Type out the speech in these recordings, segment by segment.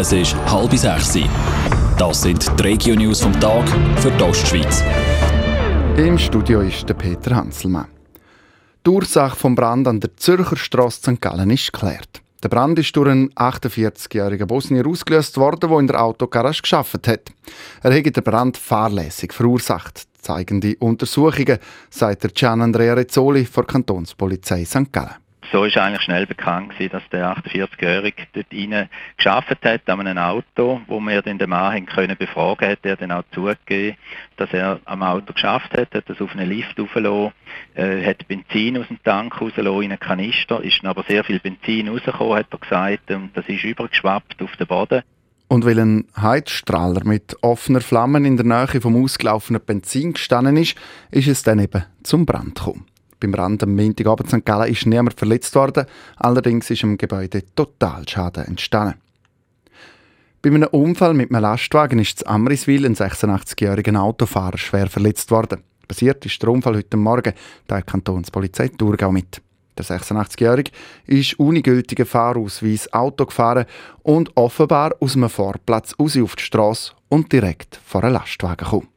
Es ist halb sechs. Das sind die Regio-News vom Tag für die Ostschweiz. Im Studio ist der Peter Hanselmann. Die Ursache des Brand an der Zürcher Straße St. Gallen ist geklärt. Der Brand ist durch einen 48-jährigen Bosnier ausgelöst worden, der in der Autogarage geschafft hat. Er hätte den Brand fahrlässig verursacht, zeigen die Untersuchungen, sagt Gian Andrea Rezzoli von Kantonspolizei St. Gallen. So ist eigentlich schnell bekannt gewesen, dass der 48-Jährige dort rein geschafft hat an einem Auto, wo wir dann den Mann können befragen hat, er dann auch zugegeben, dass er am Auto geschafft hat, hat das auf einen Lift aufgelassen, äh, hat Benzin aus dem Tank rausgelassen in einen Kanister, ist dann aber sehr viel Benzin rausgekommen, hat er gesagt, und das ist übergeschwappt auf den Boden. Und weil ein Heizstrahler mit offener Flammen in der Nähe vom ausgelaufenen Benzin gestanden ist, ist es dann eben zum Brand gekommen. Beim Brand am Montagabend St. Gallen ist niemand verletzt worden, allerdings ist im Gebäude Totalschaden entstanden. Bei einem Unfall mit einem Lastwagen ist in Amriswil ein 86-jähriger Autofahrer schwer verletzt worden. Passiert ist der Unfall heute Morgen, der Kantonspolizei Thurgau mit. Der 86-Jährige ist ohne gültigen Fahrausweis Auto gefahren und offenbar aus einem Vorplatz raus auf die Straße und direkt vor einen Lastwagen gekommen.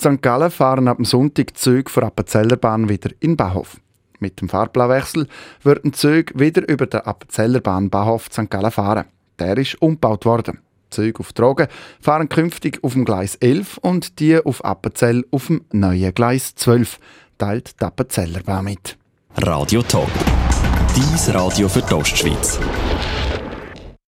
St. Gallen fahren ab dem Sonntag Züge von Appenzeller Bahn wieder in Bahnhof. Mit dem Fahrplanwechsel wird ein Zug wieder über den Appenzeller Bahn Bahnhof St. Gallen fahren. Der ist umgebaut worden. Züge auf Drogen fahren künftig auf dem Gleis 11 und die auf Appenzell auf dem neuen Gleis 12, teilt die Appenzeller Bahn mit. Radio Top. Dies Radio für die Ostschweiz.